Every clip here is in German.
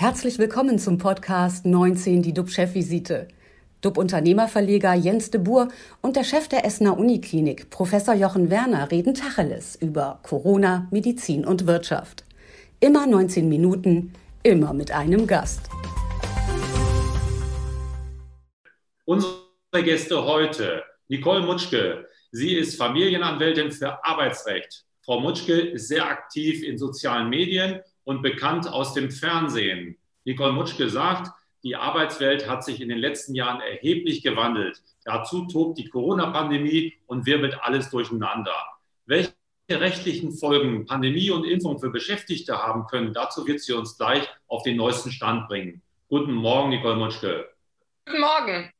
Herzlich willkommen zum Podcast 19, die DUB-Chefvisite. DUB-Unternehmerverleger Jens de Boer und der Chef der Essener Uniklinik, Professor Jochen Werner, reden Tacheles über Corona, Medizin und Wirtschaft. Immer 19 Minuten, immer mit einem Gast. Unsere Gäste heute, Nicole Mutschke. Sie ist Familienanwältin für Arbeitsrecht. Frau Mutschke ist sehr aktiv in sozialen Medien und bekannt aus dem Fernsehen. Nicole Mutschke sagt, die Arbeitswelt hat sich in den letzten Jahren erheblich gewandelt. Dazu tobt die Corona-Pandemie und wirbelt alles durcheinander. Welche rechtlichen Folgen Pandemie und Impfung für Beschäftigte haben können, dazu wird sie uns gleich auf den neuesten Stand bringen. Guten Morgen, Nicole Mutschke. Guten Morgen.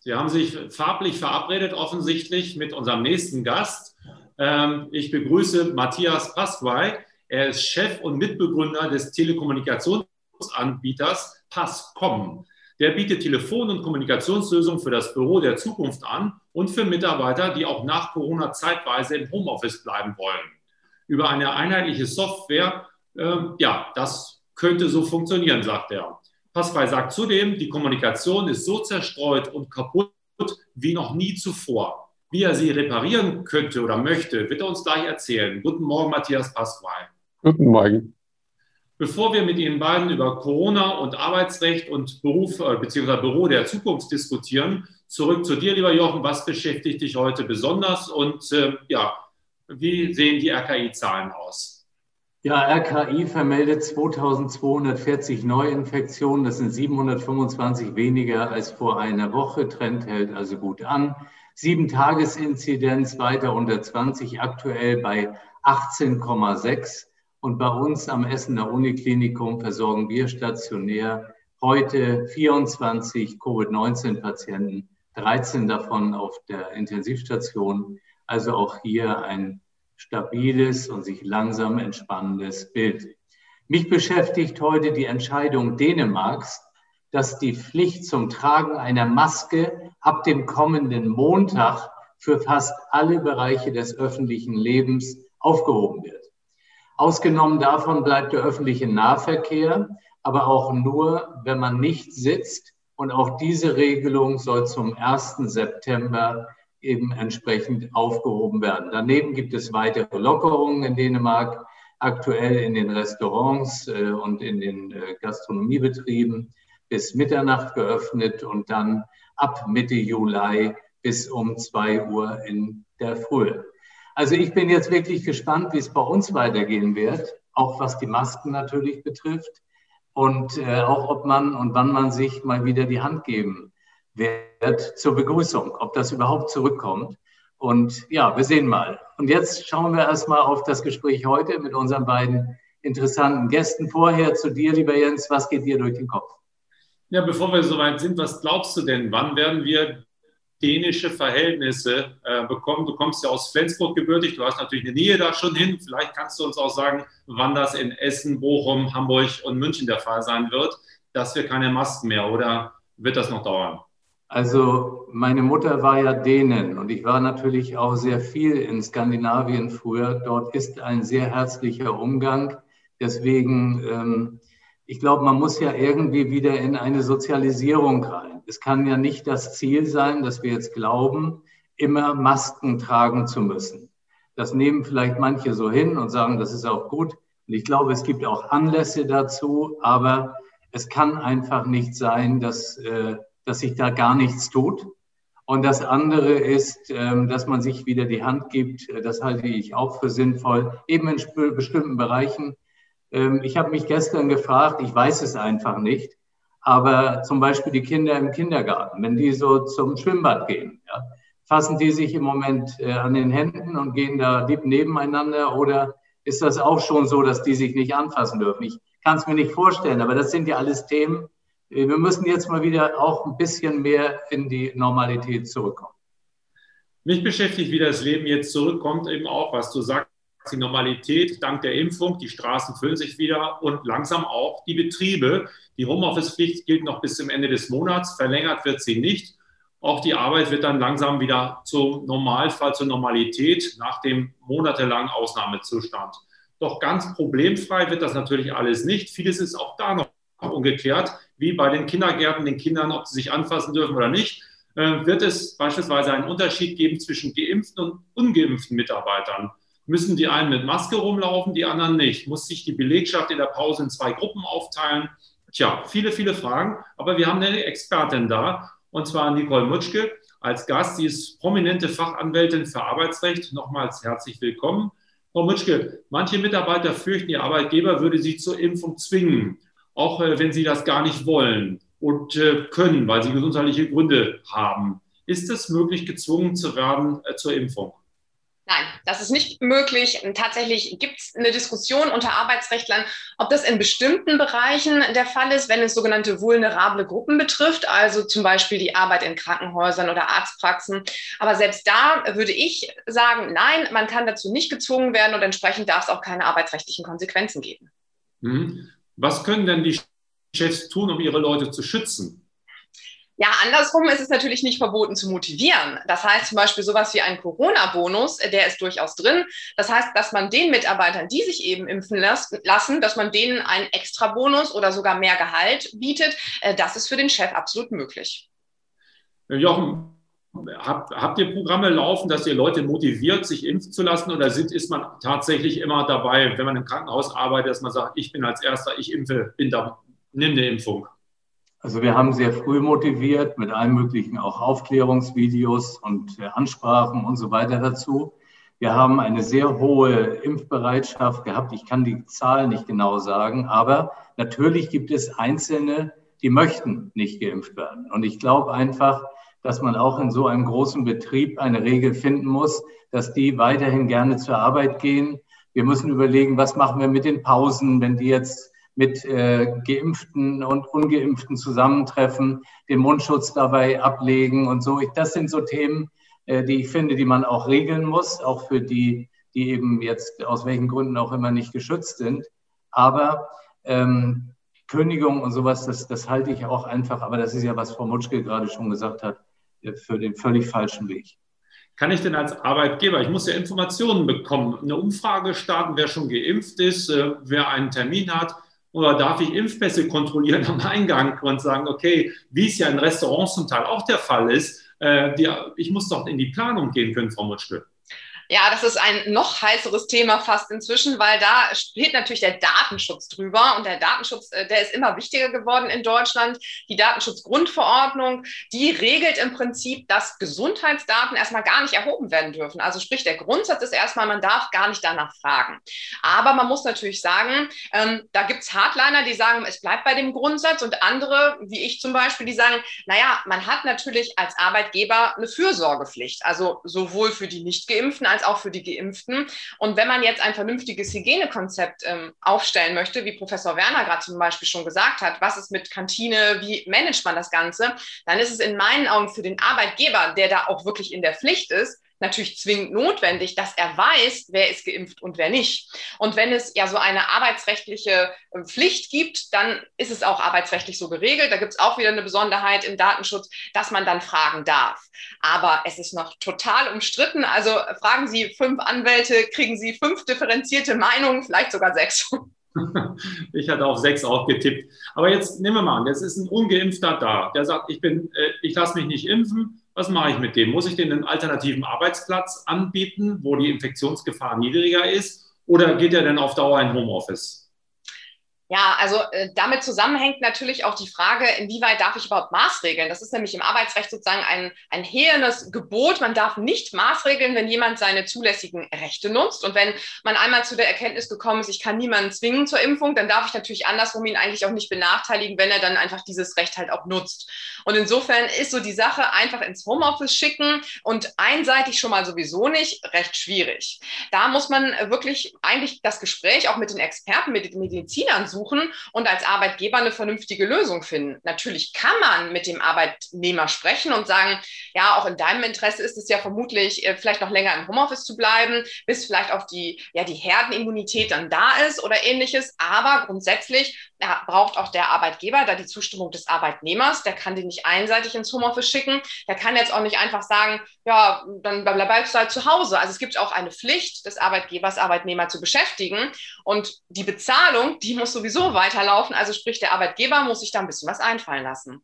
Sie haben sich farblich verabredet, offensichtlich mit unserem nächsten Gast. Ähm, ich begrüße Matthias Pasquay. Er ist Chef und Mitbegründer des Telekommunikationsanbieters Passcom. Der bietet Telefon- und Kommunikationslösungen für das Büro der Zukunft an und für Mitarbeiter, die auch nach Corona zeitweise im Homeoffice bleiben wollen. Über eine einheitliche Software, äh, ja, das könnte so funktionieren, sagt er. Pascal sagt zudem, die Kommunikation ist so zerstreut und kaputt wie noch nie zuvor. Wie er sie reparieren könnte oder möchte, wird er uns gleich erzählen. Guten Morgen, Matthias Pasquale. Guten Morgen. Bevor wir mit Ihnen beiden über Corona und Arbeitsrecht und Beruf äh, bzw. Büro der Zukunft diskutieren, zurück zu dir, lieber Jochen. Was beschäftigt dich heute besonders und äh, ja, wie sehen die RKI-Zahlen aus? Ja, RKI vermeldet 2240 Neuinfektionen. Das sind 725 weniger als vor einer Woche. Trend hält also gut an. Sieben-Tages-Inzidenz weiter unter 20, aktuell bei 18,6. Und bei uns am Essener Uniklinikum versorgen wir stationär heute 24 Covid-19-Patienten, 13 davon auf der Intensivstation. Also auch hier ein stabiles und sich langsam entspannendes Bild. Mich beschäftigt heute die Entscheidung Dänemarks, dass die Pflicht zum Tragen einer Maske ab dem kommenden Montag für fast alle Bereiche des öffentlichen Lebens aufgehoben wird. Ausgenommen davon bleibt der öffentliche Nahverkehr, aber auch nur, wenn man nicht sitzt. Und auch diese Regelung soll zum 1. September eben entsprechend aufgehoben werden. Daneben gibt es weitere Lockerungen in Dänemark, aktuell in den Restaurants äh, und in den äh, Gastronomiebetrieben bis Mitternacht geöffnet und dann ab Mitte Juli bis um zwei Uhr in der Früh. Also ich bin jetzt wirklich gespannt, wie es bei uns weitergehen wird, auch was die Masken natürlich betrifft und äh, auch ob man und wann man sich mal wieder die Hand geben wird zur Begrüßung, ob das überhaupt zurückkommt. Und ja, wir sehen mal. Und jetzt schauen wir erstmal auf das Gespräch heute mit unseren beiden interessanten Gästen. Vorher zu dir, lieber Jens, was geht dir durch den Kopf? Ja, bevor wir soweit sind, was glaubst du denn? Wann werden wir dänische Verhältnisse äh, bekommen? Du kommst ja aus Flensburg gebürtig, du hast natürlich eine Nähe da schon hin. Vielleicht kannst du uns auch sagen, wann das in Essen, Bochum, Hamburg und München der Fall sein wird, dass wir keine Masken mehr oder wird das noch dauern? Also meine Mutter war ja Dänen und ich war natürlich auch sehr viel in Skandinavien früher. Dort ist ein sehr herzlicher Umgang. Deswegen ähm, ich glaube, man muss ja irgendwie wieder in eine Sozialisierung rein. Es kann ja nicht das Ziel sein, dass wir jetzt glauben, immer Masken tragen zu müssen. Das nehmen vielleicht manche so hin und sagen, das ist auch gut. Und ich glaube, es gibt auch Anlässe dazu, aber es kann einfach nicht sein, dass, äh, dass sich da gar nichts tut. Und das andere ist, ähm, dass man sich wieder die Hand gibt. Das halte ich auch für sinnvoll, eben in bestimmten Bereichen ähm, ich habe mich gestern gefragt, ich weiß es einfach nicht, aber zum Beispiel die Kinder im Kindergarten, wenn die so zum Schwimmbad gehen, ja, fassen die sich im Moment äh, an den Händen und gehen da lieb nebeneinander oder ist das auch schon so, dass die sich nicht anfassen dürfen? Ich kann es mir nicht vorstellen, aber das sind ja alles Themen. Äh, wir müssen jetzt mal wieder auch ein bisschen mehr in die Normalität zurückkommen. Mich beschäftigt, wie das Leben jetzt zurückkommt, eben auch, was du sagst die Normalität dank der Impfung, die Straßen füllen sich wieder und langsam auch die Betriebe. Die Homeoffice-Pflicht gilt noch bis zum Ende des Monats, verlängert wird sie nicht. Auch die Arbeit wird dann langsam wieder zum Normalfall, zur Normalität nach dem monatelangen Ausnahmezustand. Doch ganz problemfrei wird das natürlich alles nicht. Vieles ist auch da noch ungeklärt, wie bei den Kindergärten, den Kindern, ob sie sich anfassen dürfen oder nicht. Äh, wird es beispielsweise einen Unterschied geben zwischen geimpften und ungeimpften Mitarbeitern? Müssen die einen mit Maske rumlaufen, die anderen nicht? Muss sich die Belegschaft in der Pause in zwei Gruppen aufteilen? Tja, viele, viele Fragen. Aber wir haben eine Expertin da, und zwar Nicole Mutschke als Gast. Sie ist prominente Fachanwältin für Arbeitsrecht. Nochmals herzlich willkommen. Frau Mutschke, manche Mitarbeiter fürchten, ihr Arbeitgeber würde sie zur Impfung zwingen, auch äh, wenn sie das gar nicht wollen und äh, können, weil sie gesundheitliche Gründe haben. Ist es möglich, gezwungen zu werden äh, zur Impfung? Nein, das ist nicht möglich. Tatsächlich gibt es eine Diskussion unter Arbeitsrechtlern, ob das in bestimmten Bereichen der Fall ist, wenn es sogenannte vulnerable Gruppen betrifft, also zum Beispiel die Arbeit in Krankenhäusern oder Arztpraxen. Aber selbst da würde ich sagen, nein, man kann dazu nicht gezwungen werden und entsprechend darf es auch keine arbeitsrechtlichen Konsequenzen geben. Mhm. Was können denn die Chefs tun, um ihre Leute zu schützen? Ja, andersrum ist es natürlich nicht verboten zu motivieren. Das heißt zum Beispiel sowas wie ein Corona-Bonus, der ist durchaus drin. Das heißt, dass man den Mitarbeitern, die sich eben impfen lassen, dass man denen einen extra Bonus oder sogar mehr Gehalt bietet. Äh, das ist für den Chef absolut möglich. Jochen, Habt, habt, ihr Programme laufen, dass ihr Leute motiviert, sich impfen zu lassen? Oder sind, ist man tatsächlich immer dabei, wenn man im Krankenhaus arbeitet, dass man sagt, ich bin als Erster, ich impfe, bin da, nimm eine Impfung? Also wir haben sehr früh motiviert mit allen möglichen auch Aufklärungsvideos und äh, Ansprachen und so weiter dazu. Wir haben eine sehr hohe Impfbereitschaft gehabt. Ich kann die Zahl nicht genau sagen, aber natürlich gibt es Einzelne, die möchten nicht geimpft werden. Und ich glaube einfach, dass man auch in so einem großen Betrieb eine Regel finden muss, dass die weiterhin gerne zur Arbeit gehen. Wir müssen überlegen, was machen wir mit den Pausen, wenn die jetzt mit äh, Geimpften und Ungeimpften zusammentreffen, den Mundschutz dabei ablegen und so. Das sind so Themen, äh, die ich finde, die man auch regeln muss, auch für die, die eben jetzt aus welchen Gründen auch immer nicht geschützt sind. Aber ähm, Kündigung und sowas, das, das halte ich auch einfach, aber das ist ja, was Frau Mutschke gerade schon gesagt hat, äh, für den völlig falschen Weg kann ich denn als Arbeitgeber, ich muss ja Informationen bekommen, eine Umfrage starten, wer schon geimpft ist, äh, wer einen Termin hat, oder darf ich Impfpässe kontrollieren am Eingang und sagen, okay, wie es ja in Restaurants zum Teil auch der Fall ist, äh, die, ich muss doch in die Planung gehen können, Frau Mutschke. Ja, das ist ein noch heißeres Thema fast inzwischen, weil da steht natürlich der Datenschutz drüber und der Datenschutz, äh, der ist immer wichtiger geworden in Deutschland. Die Datenschutzgrundverordnung, die regelt im Prinzip, dass Gesundheitsdaten erstmal gar nicht erhoben werden dürfen. Also sprich, der Grundsatz ist erstmal, man darf gar nicht danach fragen. Aber man muss natürlich sagen, ähm, da gibt es Hardliner, die sagen, es bleibt bei dem Grundsatz und andere, wie ich zum Beispiel, die sagen, naja, man hat natürlich als Arbeitgeber eine Fürsorgepflicht, also sowohl für die Nicht-Geimpften als auch für die Geimpften. Und wenn man jetzt ein vernünftiges Hygienekonzept ähm, aufstellen möchte, wie Professor Werner gerade zum Beispiel schon gesagt hat, was ist mit Kantine, wie managt man das Ganze, dann ist es in meinen Augen für den Arbeitgeber, der da auch wirklich in der Pflicht ist, natürlich zwingend notwendig, dass er weiß, wer ist geimpft und wer nicht. Und wenn es ja so eine arbeitsrechtliche äh, Pflicht gibt, dann ist es auch arbeitsrechtlich so geregelt. Da gibt es auch wieder eine Besonderheit im Datenschutz, dass man dann fragen darf. Aber es ist noch total umstritten. Also fragen Sie fünf Anwälte, kriegen Sie fünf differenzierte Meinungen, vielleicht sogar sechs. Ich hatte auf sechs auch getippt. Aber jetzt nehmen wir mal an, jetzt ist ein Ungeimpfter da, der sagt, ich, bin, äh, ich lasse mich nicht impfen was mache ich mit dem? Muss ich den einen alternativen Arbeitsplatz anbieten, wo die Infektionsgefahr niedriger ist? Oder geht er denn auf Dauer in Homeoffice? Ja, also äh, damit zusammenhängt natürlich auch die Frage, inwieweit darf ich überhaupt Maßregeln? Das ist nämlich im Arbeitsrecht sozusagen ein, ein hehendes Gebot. Man darf nicht Maßregeln, wenn jemand seine zulässigen Rechte nutzt. Und wenn man einmal zu der Erkenntnis gekommen ist, ich kann niemanden zwingen zur Impfung, dann darf ich natürlich andersrum ihn eigentlich auch nicht benachteiligen, wenn er dann einfach dieses Recht halt auch nutzt. Und insofern ist so die Sache einfach ins Homeoffice schicken und einseitig schon mal sowieso nicht recht schwierig. Da muss man wirklich eigentlich das Gespräch auch mit den Experten, mit den Medizinern suchen und als Arbeitgeber eine vernünftige Lösung finden. Natürlich kann man mit dem Arbeitnehmer sprechen und sagen, ja, auch in deinem Interesse ist es ja vermutlich, äh, vielleicht noch länger im Homeoffice zu bleiben, bis vielleicht auch die, ja, die Herdenimmunität dann da ist oder ähnliches. Aber grundsätzlich braucht auch der Arbeitgeber da die Zustimmung des Arbeitnehmers. Der kann den nicht einseitig ins Homeoffice schicken. Der kann jetzt auch nicht einfach sagen, ja, dann bleibst du halt zu Hause. Also es gibt auch eine Pflicht des Arbeitgebers, Arbeitnehmer zu beschäftigen. Und die Bezahlung, die muss sowieso weiterlaufen. Also sprich, der Arbeitgeber muss sich da ein bisschen was einfallen lassen.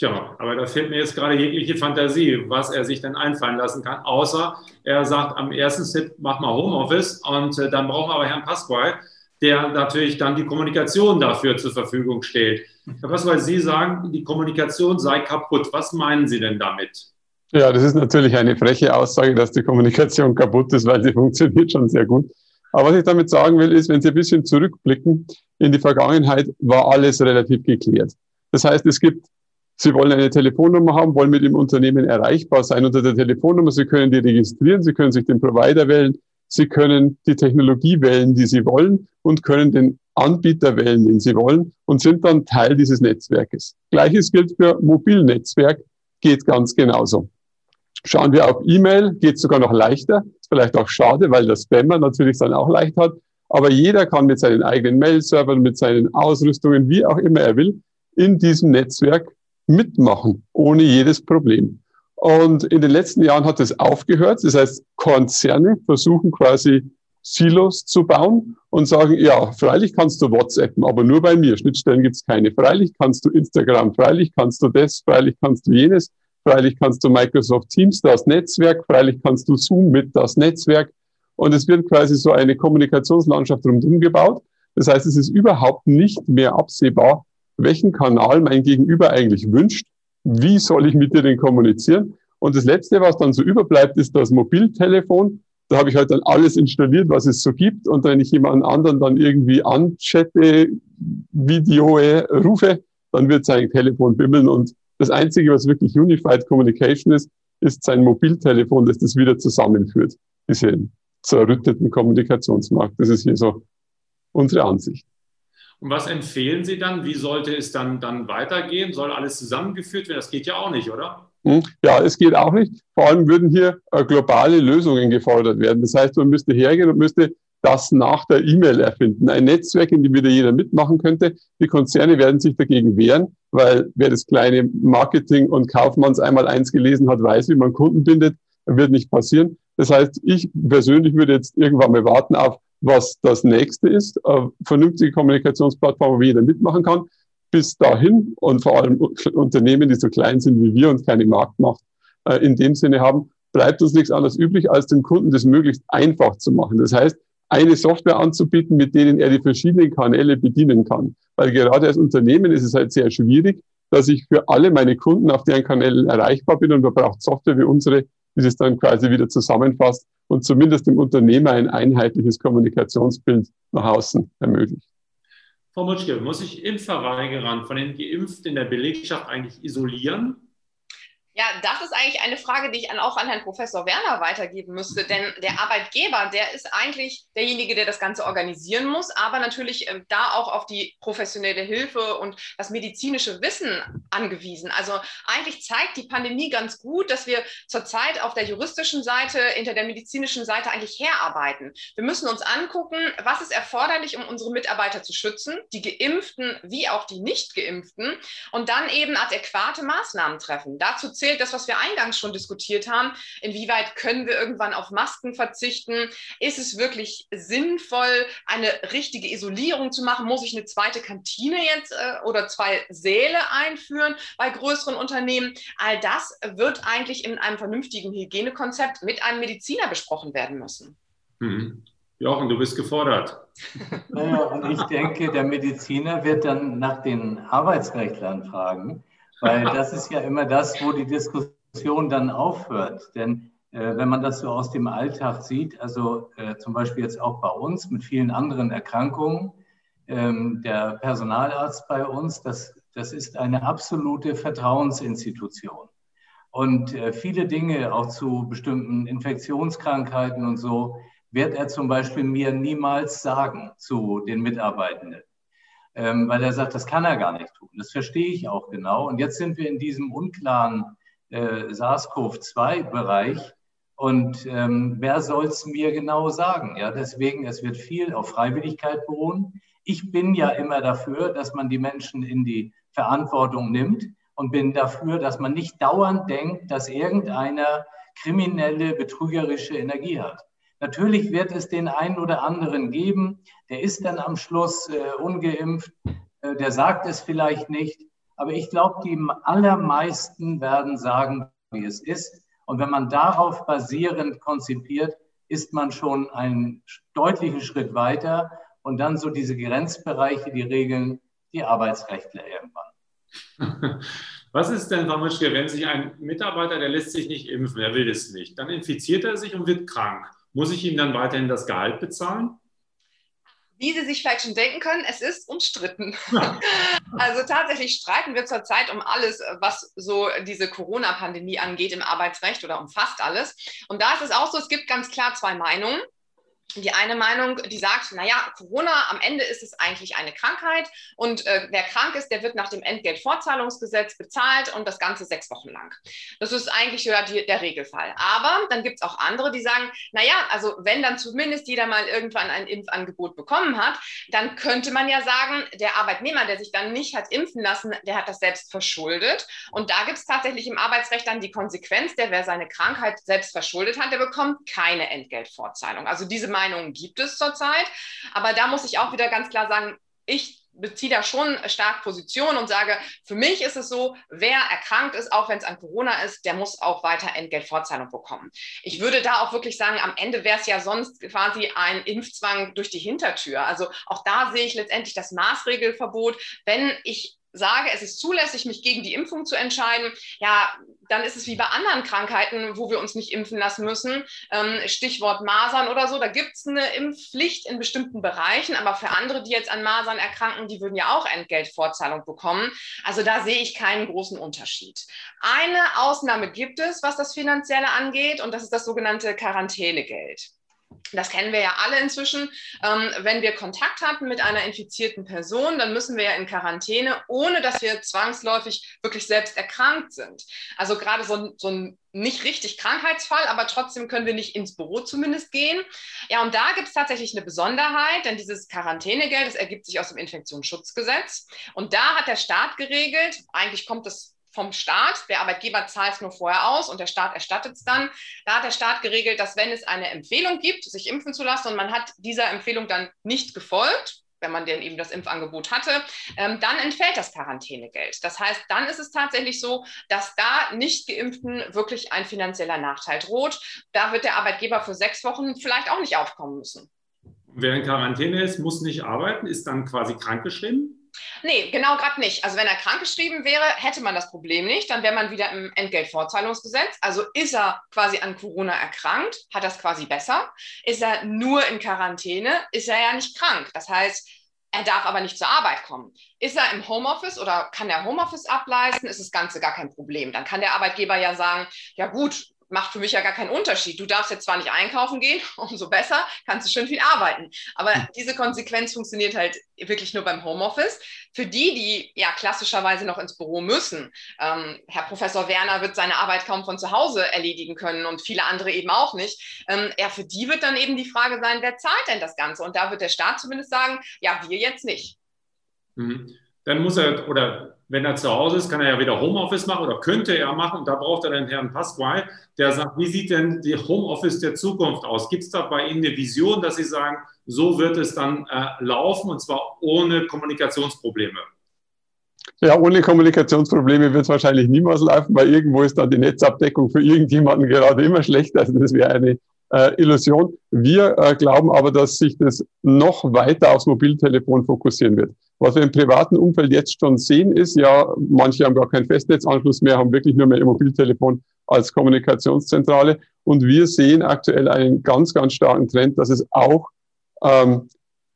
Tja, aber da fehlt mir jetzt gerade jegliche Fantasie, was er sich denn einfallen lassen kann, außer er sagt am ersten Step, mach mal Homeoffice und äh, dann brauchen wir aber Herrn Pasquale, der natürlich dann die Kommunikation dafür zur Verfügung stellt. Herr Pasquale, Sie sagen, die Kommunikation sei kaputt. Was meinen Sie denn damit? Ja, das ist natürlich eine freche Aussage, dass die Kommunikation kaputt ist, weil sie funktioniert schon sehr gut. Aber was ich damit sagen will, ist, wenn Sie ein bisschen zurückblicken, in die Vergangenheit war alles relativ geklärt. Das heißt, es gibt Sie wollen eine Telefonnummer haben, wollen mit dem Unternehmen erreichbar sein unter der Telefonnummer. Sie können die registrieren, Sie können sich den Provider wählen, Sie können die Technologie wählen, die Sie wollen und können den Anbieter wählen, den Sie wollen und sind dann Teil dieses Netzwerkes. Gleiches gilt für Mobilnetzwerk, geht ganz genauso. Schauen wir auf E-Mail, geht sogar noch leichter. Ist vielleicht auch schade, weil der Spammer natürlich dann auch leicht hat. Aber jeder kann mit seinen eigenen Mail-Servern, mit seinen Ausrüstungen, wie auch immer er will, in diesem Netzwerk mitmachen, ohne jedes Problem. Und in den letzten Jahren hat es aufgehört. Das heißt, Konzerne versuchen quasi Silos zu bauen und sagen, ja, freilich kannst du WhatsAppen, aber nur bei mir. Schnittstellen gibt es keine. Freilich kannst du Instagram, freilich kannst du das, freilich kannst du jenes, freilich kannst du Microsoft Teams, das Netzwerk, freilich kannst du Zoom mit, das Netzwerk. Und es wird quasi so eine Kommunikationslandschaft rundherum gebaut. Das heißt, es ist überhaupt nicht mehr absehbar, welchen Kanal mein Gegenüber eigentlich wünscht, wie soll ich mit dir denn kommunizieren. Und das Letzte, was dann so überbleibt, ist das Mobiltelefon. Da habe ich halt dann alles installiert, was es so gibt. Und wenn ich jemanden anderen dann irgendwie anchatte, Video rufe, dann wird sein Telefon bimmeln. Und das Einzige, was wirklich Unified Communication ist, ist sein Mobiltelefon, das das wieder zusammenführt. Diese zerrütteten Kommunikationsmarkt. Das ist hier so unsere Ansicht. Und was empfehlen Sie dann? Wie sollte es dann, dann weitergehen? Soll alles zusammengeführt werden? Das geht ja auch nicht, oder? Hm? Ja, es geht auch nicht. Vor allem würden hier äh, globale Lösungen gefordert werden. Das heißt, man müsste hergehen und müsste das nach der E-Mail erfinden. Ein Netzwerk, in dem wieder jeder mitmachen könnte. Die Konzerne werden sich dagegen wehren, weil wer das kleine Marketing- und Kaufmanns einmal eins gelesen hat, weiß, wie man Kunden bindet. Wird nicht passieren. Das heißt, ich persönlich würde jetzt irgendwann mal warten auf was das nächste ist, äh, vernünftige Kommunikationsplattformen, wo jeder mitmachen kann. Bis dahin und vor allem Unternehmen, die so klein sind wie wir und keine Marktmacht äh, in dem Sinne haben, bleibt uns nichts anderes übrig, als den Kunden das möglichst einfach zu machen. Das heißt, eine Software anzubieten, mit denen er die verschiedenen Kanäle bedienen kann. Weil gerade als Unternehmen ist es halt sehr schwierig, dass ich für alle meine Kunden auf deren Kanälen erreichbar bin und man braucht Software wie unsere, die das dann quasi wieder zusammenfasst und zumindest dem Unternehmer ein einheitliches Kommunikationsbild nach außen ermöglicht. Frau Mutschke, muss ich Impfverweigerern von den Geimpften in der Belegschaft eigentlich isolieren? Ja, das ist eigentlich eine Frage, die ich auch an Herrn Professor Werner weitergeben müsste. Denn der Arbeitgeber, der ist eigentlich derjenige, der das Ganze organisieren muss, aber natürlich äh, da auch auf die professionelle Hilfe und das medizinische Wissen angewiesen. Also eigentlich zeigt die Pandemie ganz gut, dass wir zurzeit auf der juristischen Seite, hinter der medizinischen Seite eigentlich herarbeiten. Wir müssen uns angucken, was ist erforderlich, um unsere Mitarbeiter zu schützen, die geimpften wie auch die nicht geimpften, und dann eben adäquate Maßnahmen treffen. Dazu zählt das, was wir eingangs schon diskutiert haben. Inwieweit können wir irgendwann auf Masken verzichten? Ist es wirklich sinnvoll, eine richtige Isolierung zu machen? Muss ich eine zweite Kantine jetzt äh, oder zwei Säle einführen bei größeren Unternehmen? All das wird eigentlich in einem vernünftigen Hygienekonzept mit einem Mediziner besprochen werden müssen. Mhm. Jochen, du bist gefordert. Naja, und ich denke, der Mediziner wird dann nach den Arbeitsrechtlern fragen weil das ist ja immer das, wo die Diskussion dann aufhört. Denn äh, wenn man das so aus dem Alltag sieht, also äh, zum Beispiel jetzt auch bei uns mit vielen anderen Erkrankungen, ähm, der Personalarzt bei uns, das, das ist eine absolute Vertrauensinstitution. Und äh, viele Dinge auch zu bestimmten Infektionskrankheiten und so wird er zum Beispiel mir niemals sagen zu den Mitarbeitenden ähm, weil er sagt, das kann er gar nicht tun. Das verstehe ich auch genau. Und jetzt sind wir in diesem unklaren äh, SARS-CoV-2-Bereich. Und ähm, wer soll es mir genau sagen? Ja, deswegen, es wird viel auf Freiwilligkeit beruhen. Ich bin ja immer dafür, dass man die Menschen in die Verantwortung nimmt und bin dafür, dass man nicht dauernd denkt, dass irgendeiner kriminelle, betrügerische Energie hat. Natürlich wird es den einen oder anderen geben, der ist dann am Schluss äh, ungeimpft, äh, der sagt es vielleicht nicht. Aber ich glaube, die allermeisten werden sagen, wie es ist. Und wenn man darauf basierend konzipiert, ist man schon einen deutlichen Schritt weiter. Und dann so diese Grenzbereiche, die regeln die Arbeitsrechtler irgendwann. Was ist denn, Frau Mischke, wenn sich ein Mitarbeiter, der lässt sich nicht impfen, er will es nicht, dann infiziert er sich und wird krank. Muss ich ihm dann weiterhin das Gehalt bezahlen? Wie Sie sich vielleicht schon denken können, es ist umstritten. Ja. Also tatsächlich streiten wir zurzeit um alles, was so diese Corona-Pandemie angeht im Arbeitsrecht oder um fast alles. Und da ist es auch so, es gibt ganz klar zwei Meinungen die eine Meinung, die sagt, naja, Corona, am Ende ist es eigentlich eine Krankheit und äh, wer krank ist, der wird nach dem Entgeltfortzahlungsgesetz bezahlt und das Ganze sechs Wochen lang. Das ist eigentlich ja die, der Regelfall. Aber dann gibt es auch andere, die sagen, naja, also wenn dann zumindest jeder mal irgendwann ein Impfangebot bekommen hat, dann könnte man ja sagen, der Arbeitnehmer, der sich dann nicht hat impfen lassen, der hat das selbst verschuldet. Und da gibt es tatsächlich im Arbeitsrecht dann die Konsequenz, der wer seine Krankheit selbst verschuldet hat, der bekommt keine Entgeltfortzahlung. Also diese Meinungen gibt es zurzeit. Aber da muss ich auch wieder ganz klar sagen, ich beziehe da schon stark Position und sage, für mich ist es so, wer erkrankt ist, auch wenn es an Corona ist, der muss auch weiter Entgeltfortzahlung bekommen. Ich würde da auch wirklich sagen, am Ende wäre es ja sonst quasi ein Impfzwang durch die Hintertür. Also auch da sehe ich letztendlich das Maßregelverbot. Wenn ich sage, es ist zulässig, mich gegen die Impfung zu entscheiden, ja, dann ist es wie bei anderen Krankheiten, wo wir uns nicht impfen lassen müssen. Ähm, Stichwort Masern oder so, da gibt es eine Impfpflicht in bestimmten Bereichen, aber für andere, die jetzt an Masern erkranken, die würden ja auch Entgeltfortzahlung bekommen. Also da sehe ich keinen großen Unterschied. Eine Ausnahme gibt es, was das Finanzielle angeht, und das ist das sogenannte Quarantänegeld. Das kennen wir ja alle inzwischen. Ähm, wenn wir Kontakt hatten mit einer infizierten Person, dann müssen wir ja in Quarantäne, ohne dass wir zwangsläufig wirklich selbst erkrankt sind. Also gerade so, so ein nicht richtig Krankheitsfall, aber trotzdem können wir nicht ins Büro zumindest gehen. Ja, und da gibt es tatsächlich eine Besonderheit, denn dieses Quarantänegeld, das ergibt sich aus dem Infektionsschutzgesetz. Und da hat der Staat geregelt, eigentlich kommt das vom Staat. Der Arbeitgeber zahlt es nur vorher aus und der Staat erstattet es dann. Da hat der Staat geregelt, dass wenn es eine Empfehlung gibt, sich impfen zu lassen und man hat dieser Empfehlung dann nicht gefolgt, wenn man denn eben das Impfangebot hatte, ähm, dann entfällt das Quarantänegeld. Das heißt, dann ist es tatsächlich so, dass da nicht geimpften wirklich ein finanzieller Nachteil droht. Da wird der Arbeitgeber für sechs Wochen vielleicht auch nicht aufkommen müssen. Wer in Quarantäne ist, muss nicht arbeiten, ist dann quasi krankgeschrieben? Nee, genau gerade nicht. Also wenn er krankgeschrieben wäre, hätte man das Problem nicht. Dann wäre man wieder im Entgeltfortzahlungsgesetz. Also ist er quasi an Corona erkrankt, hat das quasi besser. Ist er nur in Quarantäne, ist er ja nicht krank. Das heißt, er darf aber nicht zur Arbeit kommen. Ist er im Homeoffice oder kann er Homeoffice ableisten, ist das Ganze gar kein Problem. Dann kann der Arbeitgeber ja sagen, ja gut, macht für mich ja gar keinen Unterschied. Du darfst jetzt zwar nicht einkaufen gehen, umso besser, kannst du schön viel arbeiten. Aber hm. diese Konsequenz funktioniert halt wirklich nur beim Homeoffice. Für die, die ja klassischerweise noch ins Büro müssen, ähm, Herr Professor Werner wird seine Arbeit kaum von zu Hause erledigen können und viele andere eben auch nicht. Ähm, ja, für die wird dann eben die Frage sein, wer zahlt denn das Ganze? Und da wird der Staat zumindest sagen, ja, wir jetzt nicht. Mhm. Dann muss er, oder wenn er zu Hause ist, kann er ja wieder Homeoffice machen oder könnte er machen. Und da braucht er den Herrn Pasquale, der sagt, wie sieht denn die Homeoffice der Zukunft aus? Gibt es da bei Ihnen eine Vision, dass Sie sagen, so wird es dann äh, laufen und zwar ohne Kommunikationsprobleme? Ja, ohne Kommunikationsprobleme wird es wahrscheinlich niemals laufen, weil irgendwo ist dann die Netzabdeckung für irgendjemanden gerade immer schlecht. Also das wäre eine äh, Illusion. Wir äh, glauben aber, dass sich das noch weiter aufs Mobiltelefon fokussieren wird. Was wir im privaten Umfeld jetzt schon sehen, ist ja, manche haben gar keinen Festnetzanschluss mehr, haben wirklich nur mehr ihr Mobiltelefon als Kommunikationszentrale. Und wir sehen aktuell einen ganz, ganz starken Trend, dass es auch ähm,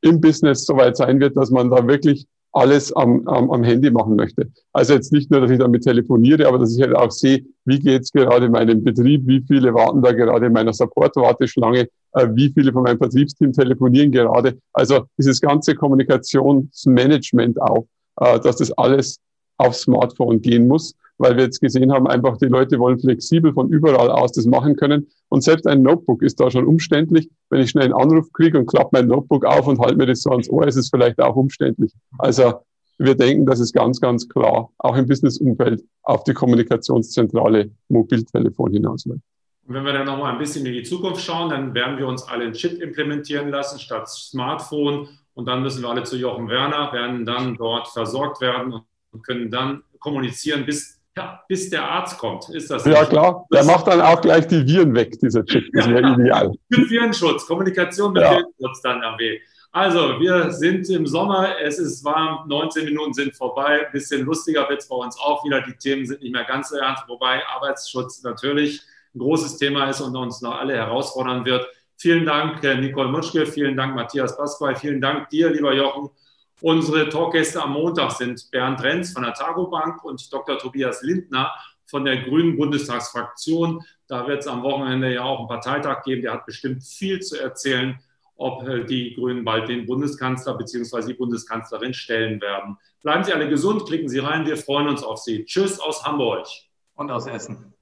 im Business soweit sein wird, dass man da wirklich alles am, am, am Handy machen möchte. Also jetzt nicht nur, dass ich damit telefoniere, aber dass ich halt auch sehe, wie geht's gerade in meinem Betrieb, wie viele warten da gerade in meiner Support-Warteschlange, äh, wie viele von meinem Vertriebsteam telefonieren gerade. Also dieses ganze Kommunikationsmanagement auch, äh, dass das alles aufs Smartphone gehen muss. Weil wir jetzt gesehen haben, einfach die Leute wollen flexibel von überall aus das machen können. Und selbst ein Notebook ist da schon umständlich. Wenn ich schnell einen Anruf kriege und klappe mein Notebook auf und halte mir das so ans Ohr, ist es vielleicht auch umständlich. Also wir denken, dass es ganz, ganz klar auch im Businessumfeld auf die kommunikationszentrale Mobiltelefon hinausläuft. Und wenn wir dann nochmal ein bisschen in die Zukunft schauen, dann werden wir uns alle einen Chip implementieren lassen statt Smartphone. Und dann müssen wir alle zu Jochen Werner, werden dann dort versorgt werden und können dann kommunizieren, bis, ja, bis der Arzt kommt. Ist das Ja, klar. Der das macht dann auch gleich die Viren weg, dieser Chip. Das wäre ja, ideal. Mit Virenschutz, Kommunikation mit ja. Virenschutz dann RW. Also, wir sind im Sommer, es ist warm, 19 Minuten sind vorbei. Ein bisschen lustiger wird es bei uns auch wieder. Die Themen sind nicht mehr ganz so ernst, wobei Arbeitsschutz natürlich ein großes Thema ist und uns noch alle herausfordern wird. Vielen Dank, Nicole Mutschke, vielen Dank, Matthias Pasquale, vielen Dank dir, lieber Jochen. Unsere Talkgäste am Montag sind Bernd Renz von der Tago Bank und Dr. Tobias Lindner von der Grünen Bundestagsfraktion. Da wird es am Wochenende ja auch einen Parteitag geben. Der hat bestimmt viel zu erzählen ob äh, die Grünen bald den Bundeskanzler bzw. die Bundeskanzlerin stellen werden. Bleiben Sie alle gesund, klicken Sie rein, wir freuen uns auf Sie. Tschüss aus Hamburg. Und aus Essen.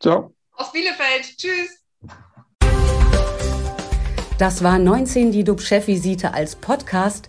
Ciao. Aus Bielefeld. Tschüss. Das war 19 die DUB-Chefvisite als Podcast.